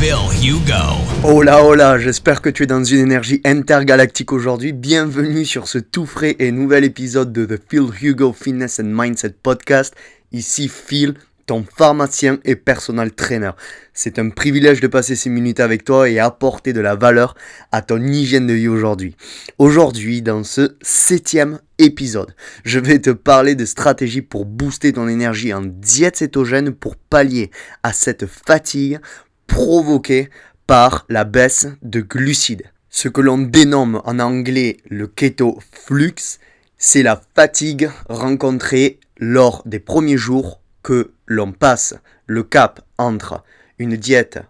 Phil Hugo. Hola hola, j'espère que tu es dans une énergie intergalactique aujourd'hui. Bienvenue sur ce tout frais et nouvel épisode de The Phil Hugo Fitness and Mindset Podcast. Ici Phil, ton pharmacien et personal trainer. C'est un privilège de passer ces minutes avec toi et apporter de la valeur à ton hygiène de vie aujourd'hui. Aujourd'hui, dans ce septième épisode, je vais te parler de stratégies pour booster ton énergie en diète cétogène pour pallier à cette fatigue provoquée par la baisse de glucides. Ce que l'on dénomme en anglais le keto flux, c'est la fatigue rencontrée lors des premiers jours que l'on passe le cap entre une diète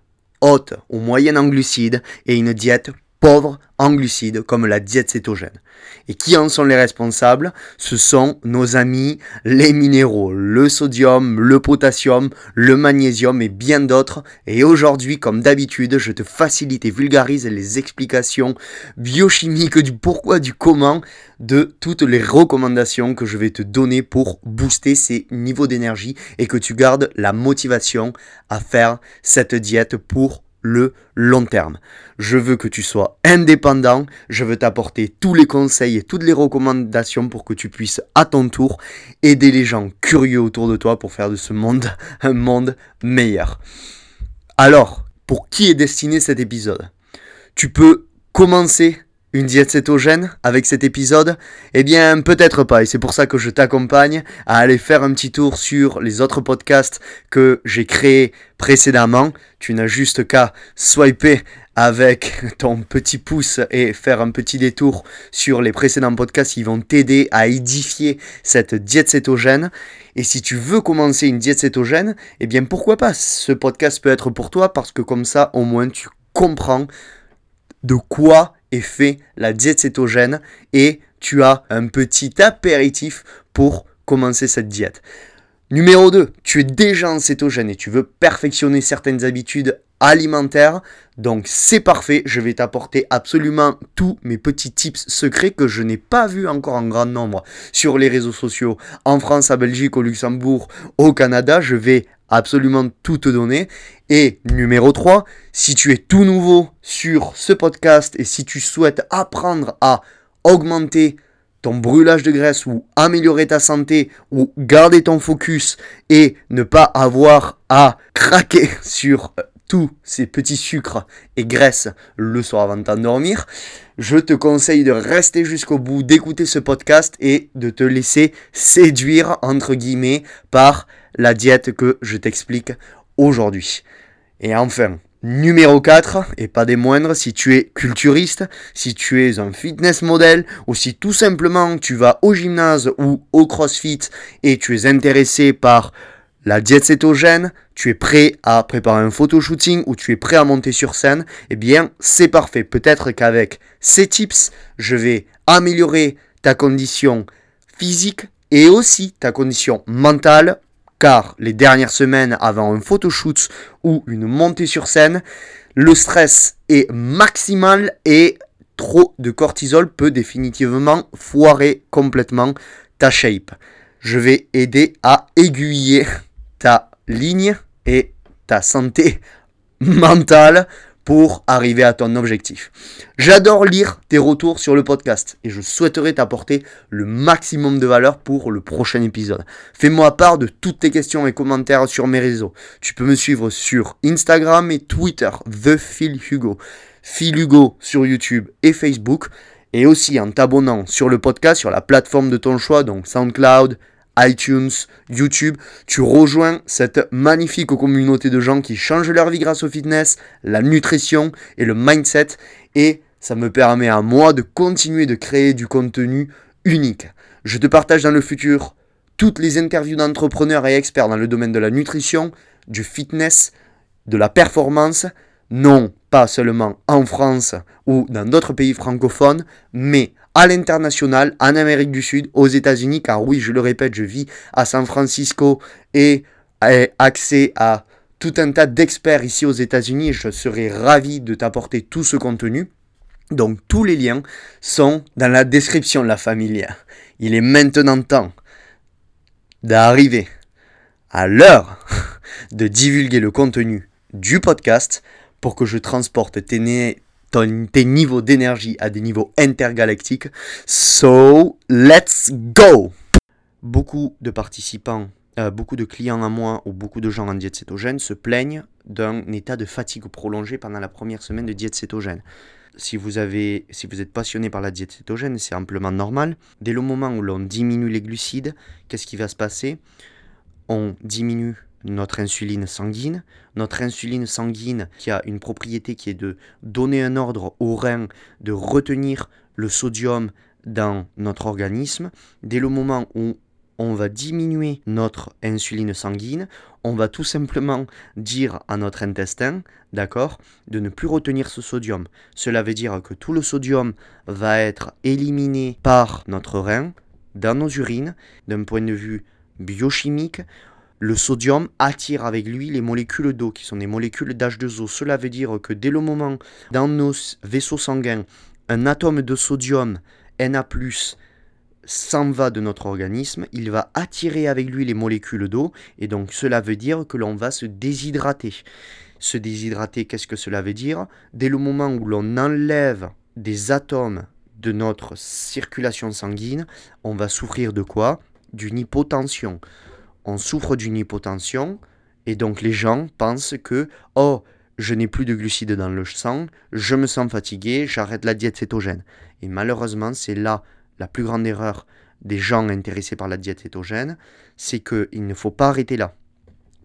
haute ou moyenne en glucides et une diète pauvre en glucides comme la diète cétogène. Et qui en sont les responsables? Ce sont nos amis les minéraux, le sodium, le potassium, le magnésium et bien d'autres. Et aujourd'hui, comme d'habitude, je te facilite et vulgarise les explications biochimiques du pourquoi, du comment de toutes les recommandations que je vais te donner pour booster ces niveaux d'énergie et que tu gardes la motivation à faire cette diète pour le long terme. Je veux que tu sois indépendant, je veux t'apporter tous les conseils et toutes les recommandations pour que tu puisses à ton tour aider les gens curieux autour de toi pour faire de ce monde un monde meilleur. Alors, pour qui est destiné cet épisode? Tu peux commencer une diète cétogène avec cet épisode Eh bien, peut-être pas. Et c'est pour ça que je t'accompagne à aller faire un petit tour sur les autres podcasts que j'ai créés précédemment. Tu n'as juste qu'à swiper avec ton petit pouce et faire un petit détour sur les précédents podcasts qui vont t'aider à édifier cette diète cétogène. Et si tu veux commencer une diète cétogène, eh bien pourquoi pas? Ce podcast peut être pour toi parce que comme ça, au moins, tu comprends de quoi est fait la diète cétogène et tu as un petit apéritif pour commencer cette diète. Numéro 2, tu es déjà en cétogène et tu veux perfectionner certaines habitudes alimentaires. Donc c'est parfait, je vais t'apporter absolument tous mes petits tips secrets que je n'ai pas vus encore en grand nombre sur les réseaux sociaux. En France, à Belgique, au Luxembourg, au Canada, je vais absolument tout te donner. Et numéro 3, si tu es tout nouveau sur ce podcast et si tu souhaites apprendre à augmenter ton brûlage de graisse ou améliorer ta santé ou garder ton focus et ne pas avoir à craquer sur euh, tous ces petits sucres et graisses le soir avant de t'endormir, je te conseille de rester jusqu'au bout, d'écouter ce podcast et de te laisser séduire, entre guillemets, par la diète que je t'explique aujourd'hui. Et enfin, numéro 4, et pas des moindres, si tu es culturiste, si tu es un fitness model, ou si tout simplement tu vas au gymnase ou au crossfit et tu es intéressé par la diète cétogène, tu es prêt à préparer un photo shooting ou tu es prêt à monter sur scène, eh bien c'est parfait. Peut-être qu'avec ces tips, je vais améliorer ta condition physique et aussi ta condition mentale car les dernières semaines avant un photoshoot ou une montée sur scène, le stress est maximal et trop de cortisol peut définitivement foirer complètement ta shape. Je vais aider à aiguiller ta ligne et ta santé mentale pour arriver à ton objectif. J'adore lire tes retours sur le podcast et je souhaiterais t'apporter le maximum de valeur pour le prochain épisode. Fais-moi part de toutes tes questions et commentaires sur mes réseaux. Tu peux me suivre sur Instagram et Twitter, The Phil Hugo. Phil Hugo sur YouTube et Facebook. Et aussi en t'abonnant sur le podcast, sur la plateforme de ton choix, donc SoundCloud, iTunes, YouTube, tu rejoins cette magnifique communauté de gens qui changent leur vie grâce au fitness, la nutrition et le mindset. Et ça me permet à moi de continuer de créer du contenu unique. Je te partage dans le futur toutes les interviews d'entrepreneurs et experts dans le domaine de la nutrition, du fitness, de la performance. Non, pas seulement en France ou dans d'autres pays francophones, mais à l'international, en Amérique du Sud, aux États-Unis, car oui, je le répète, je vis à San Francisco et ai accès à tout un tas d'experts ici aux États-Unis je serai ravi de t'apporter tout ce contenu. Donc tous les liens sont dans la description de la famille. Il est maintenant temps d'arriver à l'heure de divulguer le contenu du podcast pour que je transporte tes, tes niveaux d'énergie à des niveaux intergalactiques. So, let's go Beaucoup de participants, euh, beaucoup de clients à moi ou beaucoup de gens en diète cétogène se plaignent d'un état de fatigue prolongé pendant la première semaine de diète cétogène. Si vous, avez, si vous êtes passionné par la diète cétogène, c'est amplement normal. Dès le moment où l'on diminue les glucides, qu'est-ce qui va se passer? On diminue notre insuline sanguine. Notre insuline sanguine qui a une propriété qui est de donner un ordre au rein de retenir le sodium dans notre organisme. Dès le moment où on va diminuer notre insuline sanguine, on va tout simplement dire à notre intestin, d'accord, de ne plus retenir ce sodium. Cela veut dire que tout le sodium va être éliminé par notre rein dans nos urines d'un point de vue biochimique le sodium attire avec lui les molécules d'eau, qui sont des molécules d'H2O. Cela veut dire que dès le moment, dans nos vaisseaux sanguins, un atome de sodium Na+, s'en va de notre organisme, il va attirer avec lui les molécules d'eau, et donc cela veut dire que l'on va se déshydrater. Se déshydrater, qu'est-ce que cela veut dire? Dès le moment où l'on enlève des atomes de notre circulation sanguine, on va souffrir de quoi? D'une hypotension on souffre d'une hypotension et donc les gens pensent que oh je n'ai plus de glucides dans le sang, je me sens fatigué, j'arrête la diète cétogène. Et malheureusement, c'est là la plus grande erreur des gens intéressés par la diète cétogène, c'est qu'il ne faut pas arrêter là.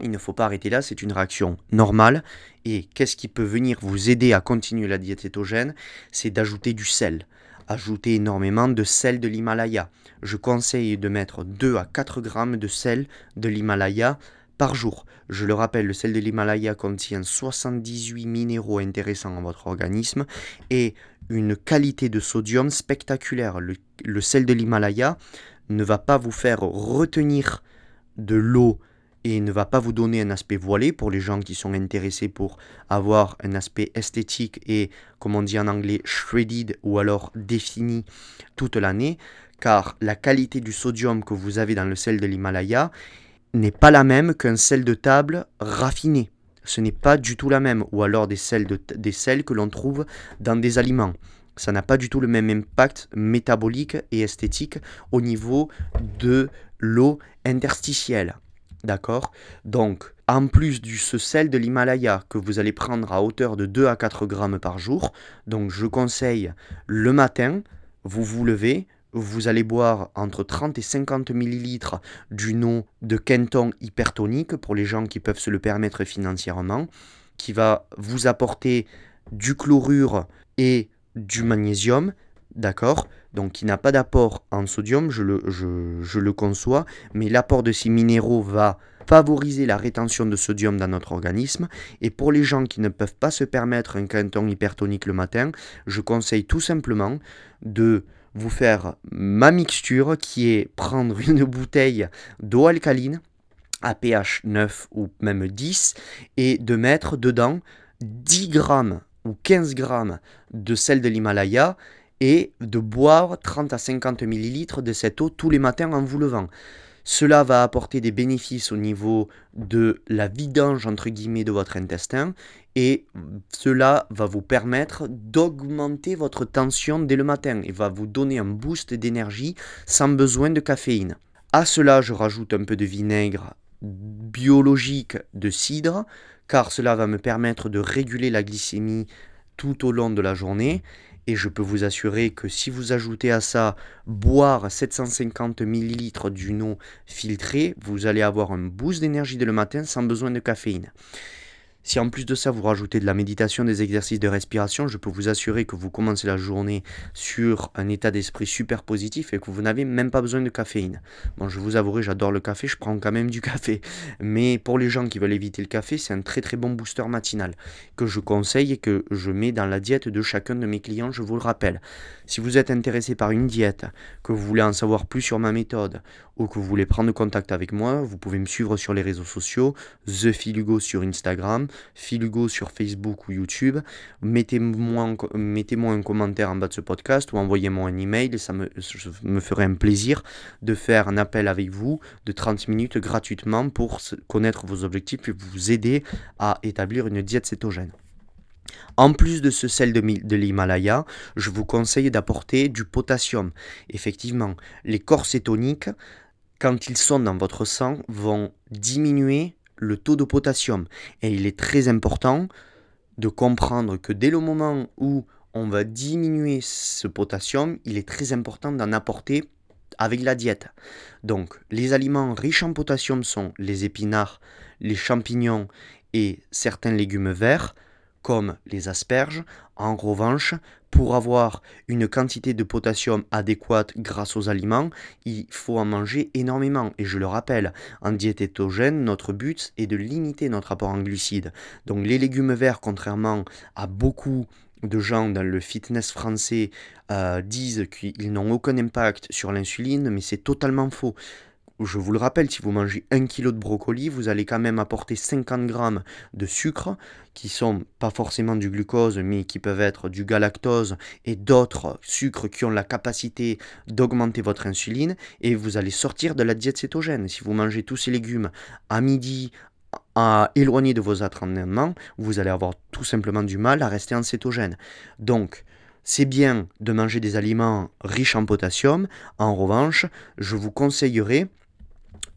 Il ne faut pas arrêter là, c'est une réaction normale. Et qu'est-ce qui peut venir vous aider à continuer la diète cétogène? C'est d'ajouter du sel. Ajouter énormément de sel de l'Himalaya. Je conseille de mettre 2 à 4 grammes de sel de l'Himalaya par jour. Je le rappelle, le sel de l'Himalaya contient 78 minéraux intéressants dans votre organisme et une qualité de sodium spectaculaire. Le sel de l'Himalaya ne va pas vous faire retenir de l'eau et ne va pas vous donner un aspect voilé pour les gens qui sont intéressés pour avoir un aspect esthétique et, comme on dit en anglais, shredded ou alors défini toute l'année, car la qualité du sodium que vous avez dans le sel de l'Himalaya n'est pas la même qu'un sel de table raffiné. Ce n'est pas du tout la même, ou alors des sels, des sels que l'on trouve dans des aliments. Ça n'a pas du tout le même impact métabolique et esthétique au niveau de l'eau interstitielle. D'accord. Donc, en plus du ce sel de l'Himalaya que vous allez prendre à hauteur de 2 à 4 grammes par jour, donc je conseille le matin, vous vous levez, vous allez boire entre 30 et 50 millilitres du nom de Kenton hypertonique pour les gens qui peuvent se le permettre financièrement, qui va vous apporter du chlorure et du magnésium, d'accord Donc qui n'a pas d'apport en sodium, je le, conçois, mais l'apport de ces minéraux va favoriser la rétention de sodium dans notre organisme. Et pour les gens qui ne peuvent pas se permettre un canton hypertonique le matin, je conseille tout simplement de vous faire ma mixture qui est prendre une bouteille d'eau alcaline à pH 9 ou même 10 et de mettre dedans 10 grammes ou 15 grammes de sel de l'Himalaya et de boire 30 à 50 millilitres de cette eau tous les matins en vous levant. Cela va apporter des bénéfices au niveau de la vidange de votre intestin et cela va vous permettre d'augmenter votre tension dès le matin et va vous donner un boost d'énergie sans besoin de caféine. À cela, je rajoute un peu de vinaigre biologique de cidre car cela va me permettre de réguler la glycémie tout au long de la journée et je peux vous assurer que si vous ajoutez à ça boire 750 ml d'une eau filtrée, vous allez avoir un boost d'énergie dès le matin sans besoin de caféine. Si en plus de ça vous rajoutez de la méditation, des exercices de respiration, je peux vous assurer que vous commencez la journée sur un état d'esprit super positif et que vous n'avez même pas besoin de caféine. Bon, je vous avouerai, j'adore le café, je prends quand même du café. Mais pour les gens qui veulent éviter le café, c'est un très très bon booster matinal que je conseille et que je mets dans la diète de chacun de mes clients, je vous le rappelle. Si vous êtes intéressé par une diète, que vous voulez en savoir plus sur ma méthode ou que vous voulez prendre contact avec moi, vous pouvez me suivre sur les réseaux sociaux, The sur Instagram, Philugo sur Facebook ou YouTube. Mettez-moi mettez un commentaire en bas de ce podcast ou envoyez-moi un email. Ça me ferait un plaisir de faire un appel avec vous de 30 minutes gratuitement pour connaître vos objectifs et vous aider à établir une diète cétogène. En plus de ce sel de, l'Himalaya, je vous conseille d'apporter du potassium. Effectivement, les corps cétoniques, quand ils sont dans votre sang, vont diminuer le taux de potassium. Et il est très important de comprendre que dès le moment où on va diminuer ce potassium, il est très important d'en apporter avec la diète. Donc, les aliments riches en potassium sont les épinards, les champignons et certains légumes verts comme les asperges. En revanche, pour avoir une quantité de potassium adéquate grâce aux aliments, il faut en manger énormément. Et je le rappelle, en diète étogène, notre but est de limiter notre apport en glucides. Donc les légumes verts, contrairement à beaucoup de gens dans le fitness français euh, disent qu'ils n'ont aucun impact sur l'insuline, mais c'est totalement faux je vous le rappelle, si vous mangez 1 kg de brocoli, vous allez quand même apporter 50 grammes de sucre, qui sont pas forcément du glucose, mais qui peuvent être du galactose et d'autres sucres qui ont la capacité d'augmenter votre insuline, et vous allez sortir de la diète cétogène. Si vous mangez tous ces légumes à midi, à éloigner de vos entraînements, vous allez avoir tout simplement du mal à rester en cétogène. Donc, c'est bien de manger des aliments riches en potassium. En revanche, je vous conseillerais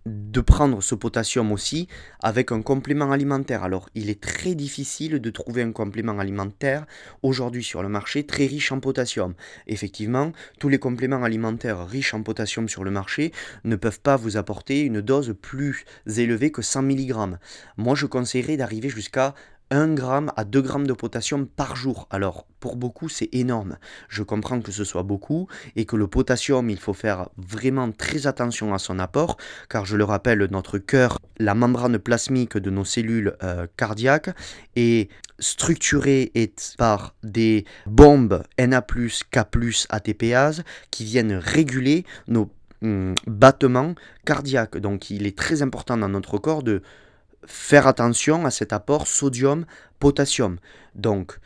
de prendre ce potassium aussi avec un complément alimentaire. Alors, il est très difficile de trouver un complément alimentaire aujourd'hui sur le marché très riche en potassium. Effectivement, tous les compléments alimentaires riches en potassium sur le marché ne peuvent pas vous apporter une dose plus élevée que 100 mg. Moi, je conseillerais d'arriver jusqu'à 1 g à 2 g de potassium par jour. Alors, pour beaucoup, c'est énorme. Je comprends que ce soit beaucoup et que le potassium, il faut faire vraiment très attention à son apport, car je le rappelle, notre cœur, la membrane plasmique de nos cellules euh, cardiaques, est structurée par des bombes Na+, K+, ATPase qui viennent réguler nos hum, battements cardiaques. Donc, il est très important dans notre corps de faire attention à cet apport sodium-potassium. Donc,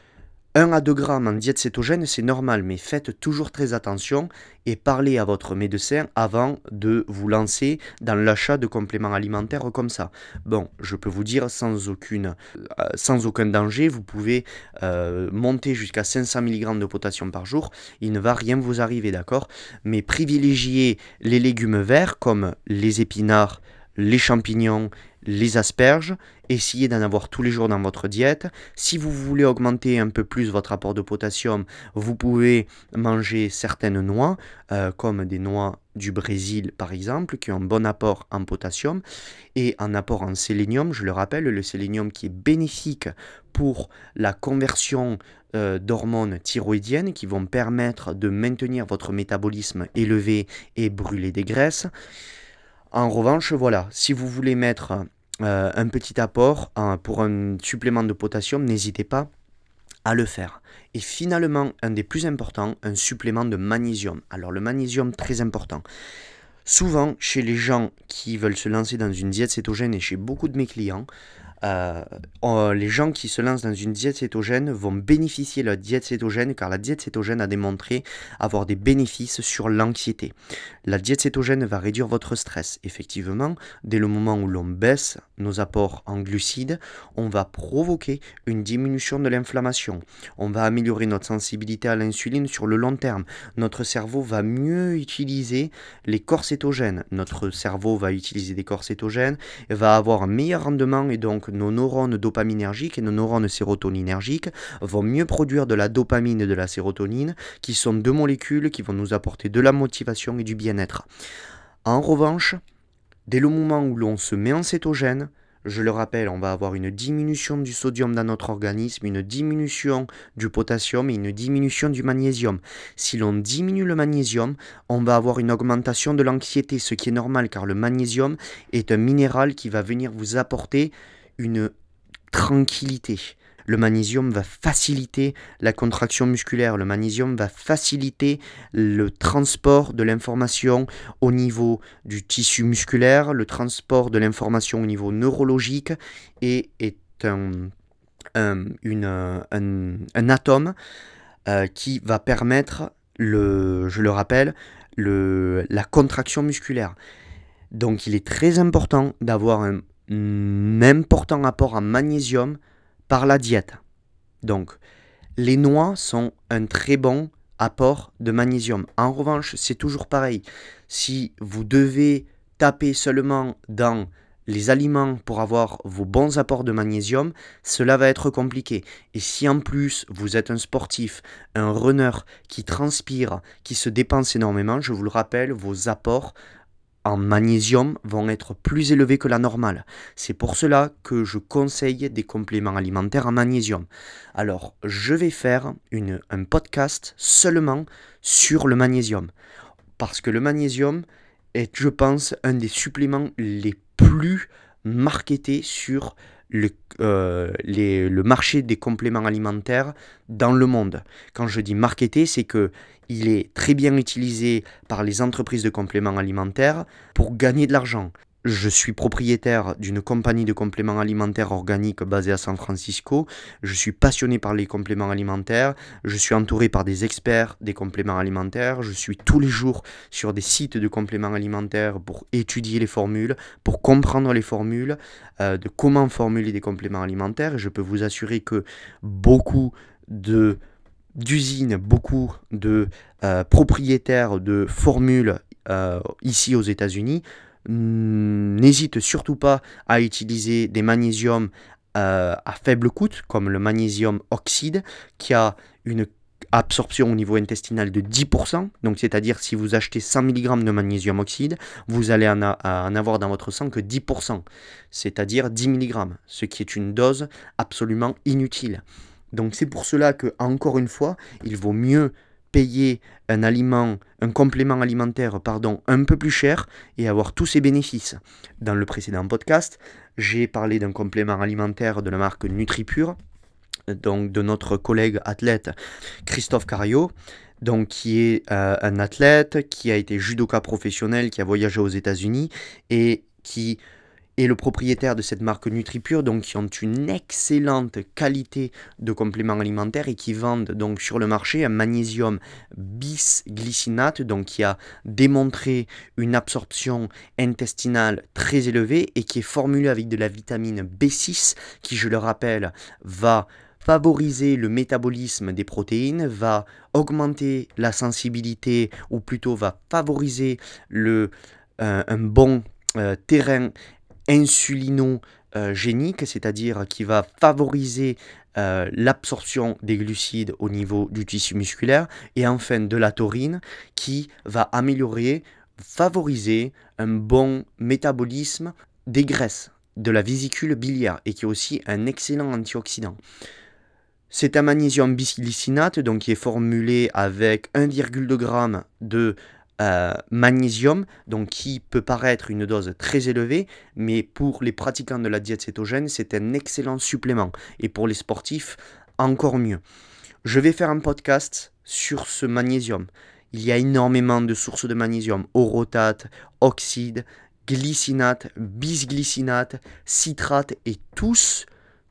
1 à 2 grammes en diète cétogène, c'est normal, mais faites toujours très attention et parlez à votre médecin avant de vous lancer dans l'achat de compléments alimentaires comme ça. Bon, je peux vous dire sans, aucune, euh, sans aucun danger, vous pouvez euh, monter jusqu'à 500 mg de potassium par jour, il ne va rien vous arriver, d'accord? Mais privilégiez les légumes verts comme les épinards, les champignons, les asperges, essayez d'en avoir tous les jours dans votre diète. Si vous voulez augmenter un peu plus votre apport de potassium, vous pouvez manger certaines noix, euh, comme des noix du Brésil par exemple, qui ont un bon apport en potassium et un apport en sélénium. Je le rappelle, le sélénium qui est bénéfique pour la conversion euh, d'hormones thyroïdiennes qui vont permettre de maintenir votre métabolisme élevé et brûler des graisses. En revanche, voilà, si vous voulez mettre euh, un petit apport hein, pour un supplément de potassium, n'hésitez pas à le faire. Et finalement, un des plus importants, un supplément de magnésium. Alors le magnésium, très important. Souvent, chez les gens qui veulent se lancer dans une diète cétogène et chez beaucoup de mes clients, euh, les gens qui se lancent dans une diète cétogène vont bénéficier de la diète cétogène car la diète cétogène a démontré avoir des bénéfices sur l'anxiété. La diète cétogène va réduire votre stress. Effectivement, dès le moment où l'on baisse nos apports en glucides, on va provoquer une diminution de l'inflammation. On va améliorer notre sensibilité à l'insuline sur le long terme. Notre cerveau va mieux utiliser les corps cétogènes. Notre cerveau va utiliser des corps cétogènes va avoir un meilleur rendement et donc nos neurones dopaminergiques et nos neurones sérotoninergiques vont mieux produire de la dopamine et de la sérotonine, qui sont deux molécules qui vont nous apporter de la motivation et du bien-être. En revanche, dès le moment où l'on se met en cétogène, je le rappelle, on va avoir une diminution du sodium dans notre organisme, une diminution du potassium et une diminution du magnésium. Si l'on diminue le magnésium, on va avoir une augmentation de l'anxiété, ce qui est normal car le magnésium est un minéral qui va venir vous apporter une tranquillité. Le magnésium va faciliter la contraction musculaire. Le magnésium va faciliter le transport de l'information au niveau du tissu musculaire, le transport de l'information au niveau neurologique et est un, un, atome euh, qui va permettre, le, je le rappelle, le, la contraction musculaire. Donc il est très important d'avoir un, un important apport en magnésium par la diète. Donc, les noix sont un très bon apport de magnésium. En revanche, c'est toujours pareil. Si vous devez taper seulement dans les aliments pour avoir vos bons apports de magnésium, cela va être compliqué. Et si en plus vous êtes un sportif, un runner qui transpire, qui se dépense énormément, je vous le rappelle, vos apports en magnésium vont être plus élevés que la normale. C'est pour cela que je conseille des compléments alimentaires en magnésium. Alors, je vais faire une, un podcast seulement sur le magnésium. Parce que le magnésium est, je pense, un des suppléments les plus marketés sur le, euh, le marché des compléments alimentaires dans le monde. Quand je dis marketé, c'est que il est très bien utilisé par les entreprises de compléments alimentaires pour gagner de l'argent. Je suis propriétaire d'une compagnie de compléments alimentaires organiques basée à San Francisco. Je suis passionné par les compléments alimentaires. Je suis entouré par des experts des compléments alimentaires. Je suis tous les jours sur des sites de compléments alimentaires pour étudier les formules, pour comprendre les formules, euh, de comment formuler des compléments alimentaires. Je peux vous assurer que beaucoup d'usines, beaucoup de euh, propriétaires de formules euh, ici aux États-Unis n'hésitent surtout pas à utiliser des magnésiums euh, à faible coût, comme le magnésium oxyde, qui a une absorption au niveau intestinal de 10%, donc c'est-à-dire si vous achetez 100 mg de magnésium oxyde, vous allez en, en avoir dans votre sang que 10%, c'est-à-dire 10 mg, ce qui est une dose absolument inutile. Donc c'est pour cela que, encore une fois, il vaut mieux payer un aliment, un complément alimentaire, pardon, un peu plus cher et avoir tous ses bénéfices. Dans le précédent podcast, j'ai parlé d'un complément alimentaire de la marque NutriPure, donc de notre collègue athlète Christophe Cario, donc qui est euh, un athlète qui a été judoka professionnel, qui a voyagé aux États-Unis et qui et le propriétaire de cette marque NutriPure, donc qui ont une excellente qualité de compléments alimentaires et qui vendent donc sur le marché un magnésium bisglycinate, donc qui a démontré une absorption intestinale très élevée et qui est formulé avec de la vitamine B6, qui je le rappelle va favoriser le métabolisme des protéines, va augmenter la sensibilité ou plutôt va favoriser le, euh, un bon euh, terrain insulinogénique, c'est-à-dire qui va favoriser euh, l'absorption des glucides au niveau du tissu musculaire, et enfin de la taurine qui va améliorer, favoriser un bon métabolisme des graisses, de la vésicule biliaire, et qui est aussi un excellent antioxydant. C'est un magnésium bisglycinate, donc qui est formulé avec 1,2 g de euh, magnésium, donc qui peut paraître une dose très élevée, mais pour les pratiquants de la diète cétogène, c'est un excellent supplément. Et pour les sportifs, encore mieux. Je vais faire un podcast sur ce magnésium. Il y a énormément de sources de magnésium, orotate, oxyde, glycinate, bisglycinate, citrate, et tous,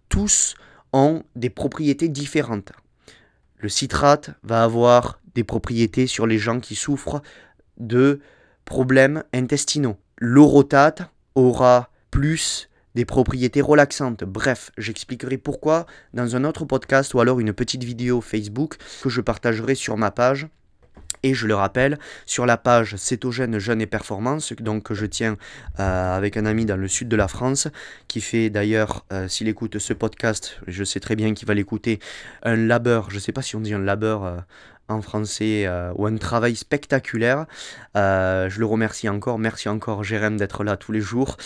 tous ont des propriétés différentes. Le citrate va avoir des propriétés sur les gens qui souffrent de problèmes intestinaux. L'orotate aura plus des propriétés relaxantes. Bref, j'expliquerai pourquoi dans un autre podcast ou alors une petite vidéo Facebook que je partagerai sur ma page. Et je le rappelle, sur la page Cétogène Jeune et Performance, donc que je tiens euh, avec un ami dans le sud de la France, qui fait d'ailleurs, euh, s'il écoute ce podcast, je sais très bien qu'il va l'écouter, un labeur, je ne sais pas si on dit un labeur euh, français, euh, ou un travail spectaculaire. Euh, je le remercie encore. Merci encore, Jérém, d'être là tous les jours,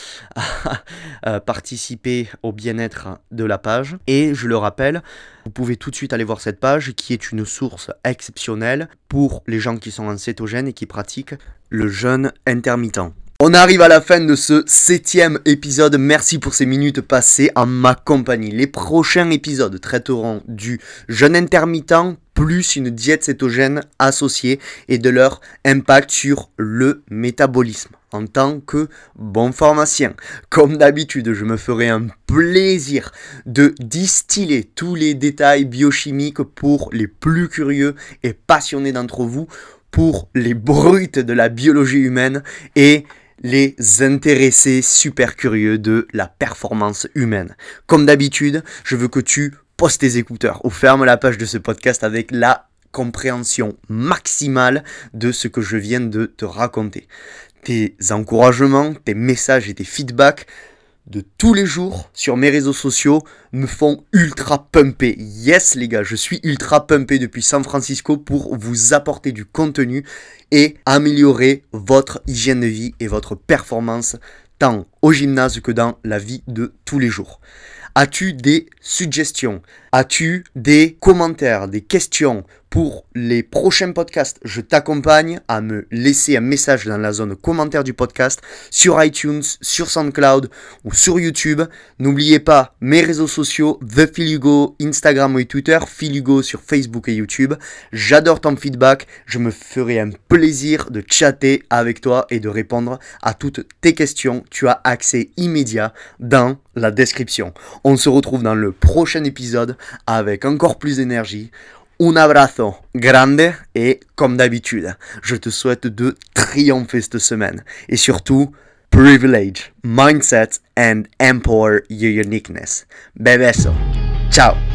à participer au bien-être de la page. Et je le rappelle, vous pouvez tout de suite aller voir cette page qui est une source exceptionnelle pour les gens qui sont en cétogène et qui pratiquent le jeûne intermittent. On arrive à la fin de ce septième épisode. Merci pour ces minutes passées en ma compagnie. Les prochains épisodes traiteront du jeûne intermittent plus une diète cétogène associée et de leur impact sur le métabolisme en tant que bon pharmacien. Comme d'habitude, je me ferai un plaisir de distiller tous les détails biochimiques pour les plus curieux et passionnés d'entre vous, pour les brutes de la biologie humaine et les intéressés super curieux de la performance humaine. Comme d'habitude, je veux que tu postes tes écouteurs ou ferme la page de ce podcast avec la compréhension maximale de ce que je viens de te raconter. Tes encouragements, tes messages et tes feedbacks de tous les jours sur mes réseaux sociaux me font ultra pumper. Yes les gars, je suis ultra pumpé depuis San Francisco pour vous apporter du contenu et améliorer votre hygiène de vie et votre performance tant au gymnase que dans la vie de tous les jours. As-tu des suggestions? As-tu des commentaires, des questions? Pour les prochains podcasts Je t'accompagne à me laisser un message dans la zone commentaire du podcast sur iTunes, sur SoundCloud ou sur YouTube. N'oubliez pas mes réseaux sociaux, The Phil Instagram et Twitter, Phil Hugo sur Facebook et YouTube. J'adore ton feedback. Je me ferai un plaisir de chatter avec toi et de répondre à toutes tes questions. Tu as accès immédiat dans la description. On se retrouve dans le prochain épisode avec encore plus d'énergie. Un abrazo grande et comme d'habitude, je te souhaite de triompher cette semaine. Et surtout, privilege, mindset and empower your uniqueness. Bebeso. Ciao.